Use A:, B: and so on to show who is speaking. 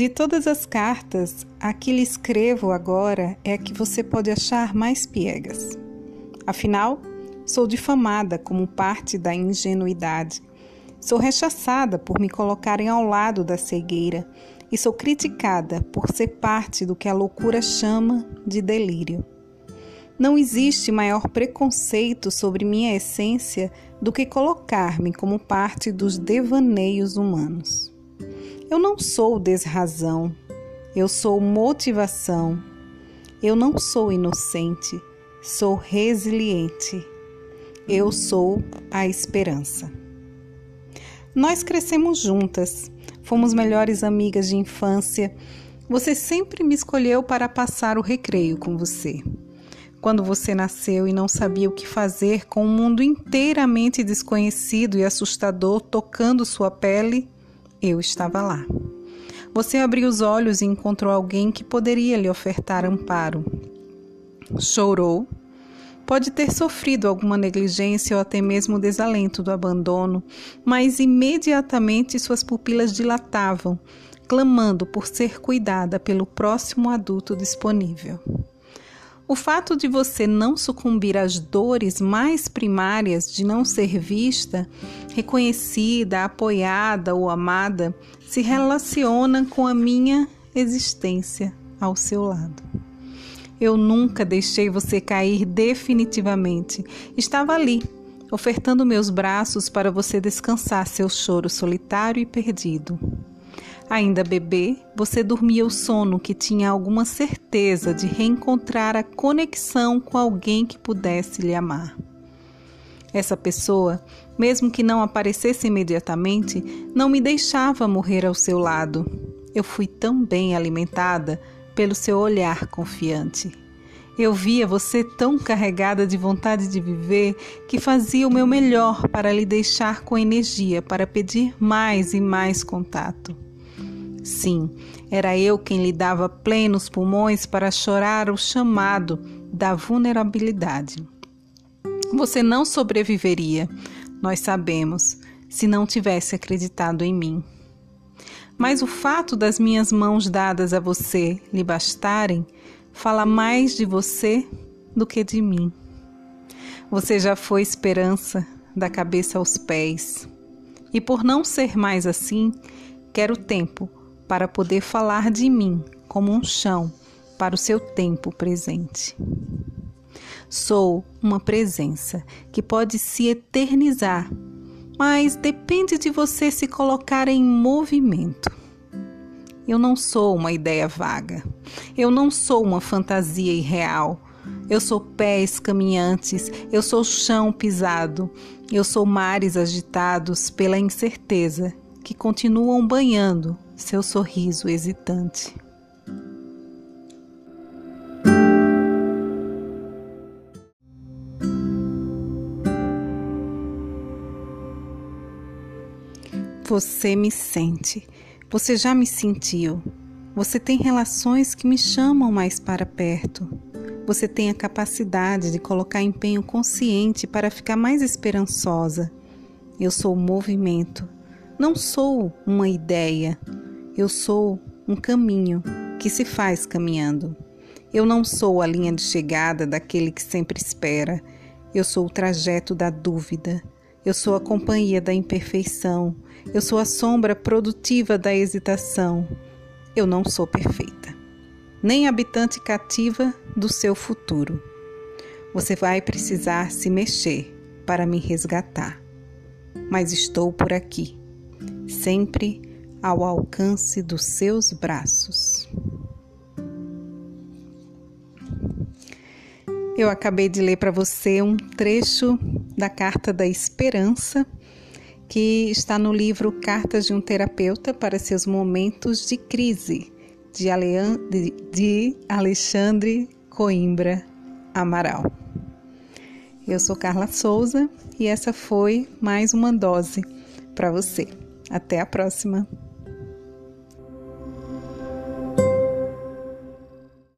A: De todas as cartas, a que lhe escrevo agora é a que você pode achar mais piegas. Afinal, sou difamada como parte da ingenuidade. Sou rechaçada por me colocarem ao lado da cegueira e sou criticada por ser parte do que a loucura chama de delírio. Não existe maior preconceito sobre minha essência do que colocar-me como parte dos devaneios humanos. Eu não sou desrazão, eu sou motivação. Eu não sou inocente, sou resiliente. Eu sou a esperança. Nós crescemos juntas, fomos melhores amigas de infância. Você sempre me escolheu para passar o recreio com você. Quando você nasceu e não sabia o que fazer com um mundo inteiramente desconhecido e assustador tocando sua pele, eu estava lá. Você abriu os olhos e encontrou alguém que poderia lhe ofertar amparo. Chorou. Pode ter sofrido alguma negligência ou até mesmo o desalento do abandono, mas imediatamente suas pupilas dilatavam, clamando por ser cuidada pelo próximo adulto disponível. O fato de você não sucumbir às dores mais primárias de não ser vista, reconhecida, apoiada ou amada se relaciona com a minha existência ao seu lado. Eu nunca deixei você cair definitivamente. Estava ali, ofertando meus braços para você descansar seu choro solitário e perdido. Ainda bebê, você dormia o sono que tinha alguma certeza de reencontrar a conexão com alguém que pudesse lhe amar. Essa pessoa, mesmo que não aparecesse imediatamente, não me deixava morrer ao seu lado. Eu fui tão bem alimentada pelo seu olhar confiante. Eu via você tão carregada de vontade de viver que fazia o meu melhor para lhe deixar com energia para pedir mais e mais contato. Sim, era eu quem lhe dava plenos pulmões para chorar o chamado da vulnerabilidade. Você não sobreviveria, nós sabemos, se não tivesse acreditado em mim. Mas o fato das minhas mãos dadas a você lhe bastarem fala mais de você do que de mim. Você já foi esperança da cabeça aos pés. E por não ser mais assim, quero tempo para poder falar de mim como um chão para o seu tempo presente. Sou uma presença que pode se eternizar, mas depende de você se colocar em movimento. Eu não sou uma ideia vaga. Eu não sou uma fantasia irreal. Eu sou pés caminhantes, eu sou chão pisado, eu sou mares agitados pela incerteza que continuam banhando seu sorriso hesitante. Você me sente, você já me sentiu. Você tem relações que me chamam mais para perto. Você tem a capacidade de colocar empenho consciente para ficar mais esperançosa. Eu sou o movimento, não sou uma ideia, eu sou um caminho que se faz caminhando. Eu não sou a linha de chegada daquele que sempre espera. Eu sou o trajeto da dúvida. Eu sou a companhia da imperfeição. Eu sou a sombra produtiva da hesitação. Eu não sou perfeita, nem habitante cativa do seu futuro. Você vai precisar se mexer para me resgatar. Mas estou por aqui, sempre ao alcance dos seus braços. Eu acabei de ler para você um trecho da Carta da Esperança, que está no livro Cartas de um Terapeuta para seus momentos de crise, de Alexandre Coimbra Amaral. Eu sou Carla Souza e essa foi mais uma dose para você. Até a próxima!